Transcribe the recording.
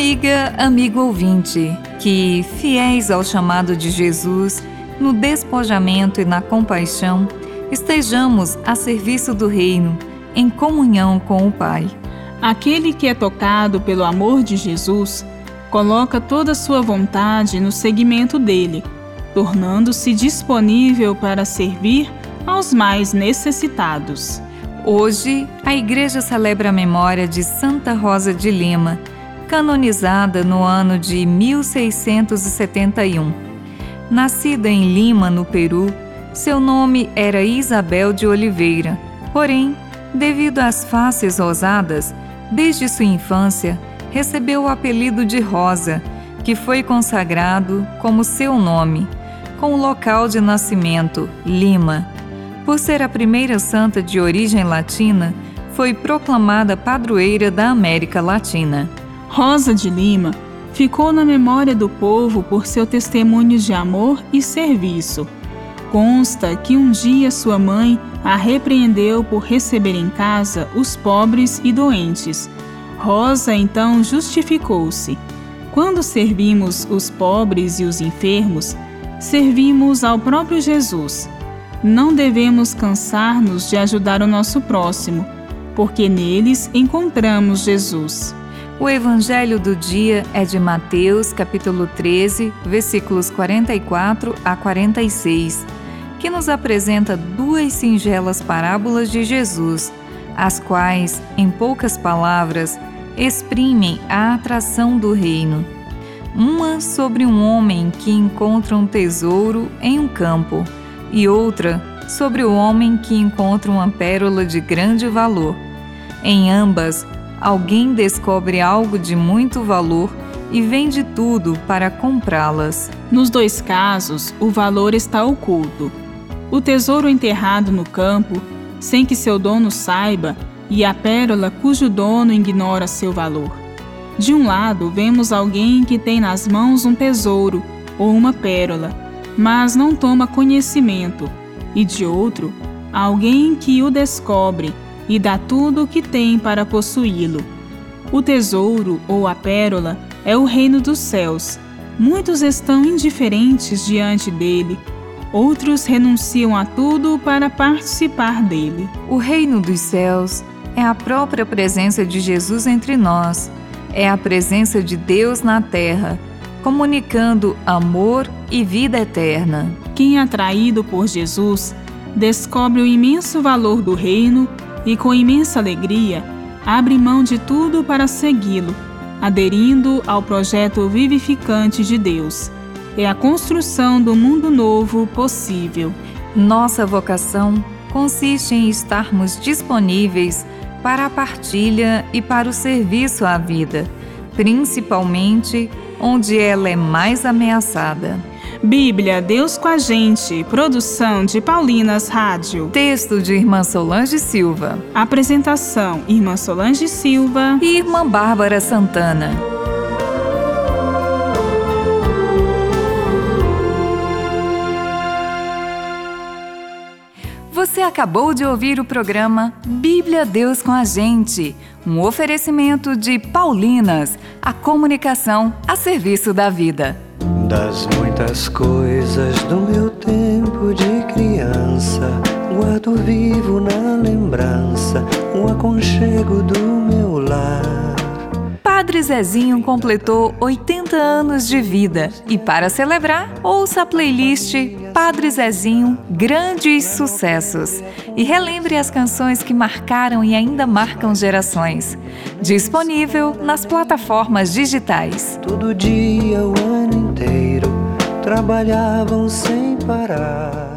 Amiga, amigo ouvinte, que, fiéis ao chamado de Jesus, no despojamento e na compaixão, estejamos a serviço do Reino, em comunhão com o Pai. Aquele que é tocado pelo amor de Jesus, coloca toda a sua vontade no seguimento dele, tornando-se disponível para servir aos mais necessitados. Hoje, a Igreja celebra a memória de Santa Rosa de Lima canonizada no ano de 1671. Nascida em Lima, no Peru, seu nome era Isabel de Oliveira. Porém, devido às faces rosadas, desde sua infância recebeu o apelido de Rosa, que foi consagrado como seu nome, com o local de nascimento, Lima. Por ser a primeira santa de origem latina, foi proclamada padroeira da América Latina. Rosa de Lima ficou na memória do povo por seu testemunho de amor e serviço. Consta que um dia sua mãe a repreendeu por receber em casa os pobres e doentes. Rosa então justificou-se. Quando servimos os pobres e os enfermos, servimos ao próprio Jesus. Não devemos cansar-nos de ajudar o nosso próximo, porque neles encontramos Jesus. O evangelho do dia é de Mateus, capítulo 13, versículos 44 a 46, que nos apresenta duas singelas parábolas de Jesus, as quais, em poucas palavras, exprimem a atração do reino. Uma sobre um homem que encontra um tesouro em um campo, e outra sobre o homem que encontra uma pérola de grande valor. Em ambas, alguém descobre algo de muito valor e vende tudo para comprá-las. Nos dois casos, o valor está oculto. O tesouro enterrado no campo, sem que seu dono saiba, e a pérola cujo dono ignora seu valor. De um lado, vemos alguém que tem nas mãos um tesouro ou uma pérola, mas não toma conhecimento, e de outro, alguém que o descobre e dá tudo o que tem para possuí-lo. O tesouro ou a pérola é o reino dos céus. Muitos estão indiferentes diante dele, outros renunciam a tudo para participar dele. O reino dos céus é a própria presença de Jesus entre nós, é a presença de Deus na terra, comunicando amor e vida eterna. Quem é atraído por Jesus descobre o imenso valor do reino e, com imensa alegria, abre mão de tudo para segui-lo, aderindo ao projeto vivificante de Deus. É a construção do mundo novo possível. Nossa vocação consiste em estarmos disponíveis para a partilha e para o serviço à vida, principalmente onde ela é mais ameaçada. Bíblia, Deus com a gente. Produção de Paulinas Rádio. Texto de Irmã Solange Silva. Apresentação: Irmã Solange Silva e Irmã Bárbara Santana. Você acabou de ouvir o programa Bíblia Deus com a gente, um oferecimento de Paulinas, a comunicação a serviço da vida. Das muitas coisas do meu tempo de criança, guardo vivo na lembrança o aconchego do meu lar. Padre Zezinho completou 80 anos de vida e, para celebrar, ouça a playlist Padre Zezinho Grandes Sucessos e relembre as canções que marcaram e ainda marcam gerações. Disponível nas plataformas digitais. Todo dia, o ano inteiro, trabalhavam sem parar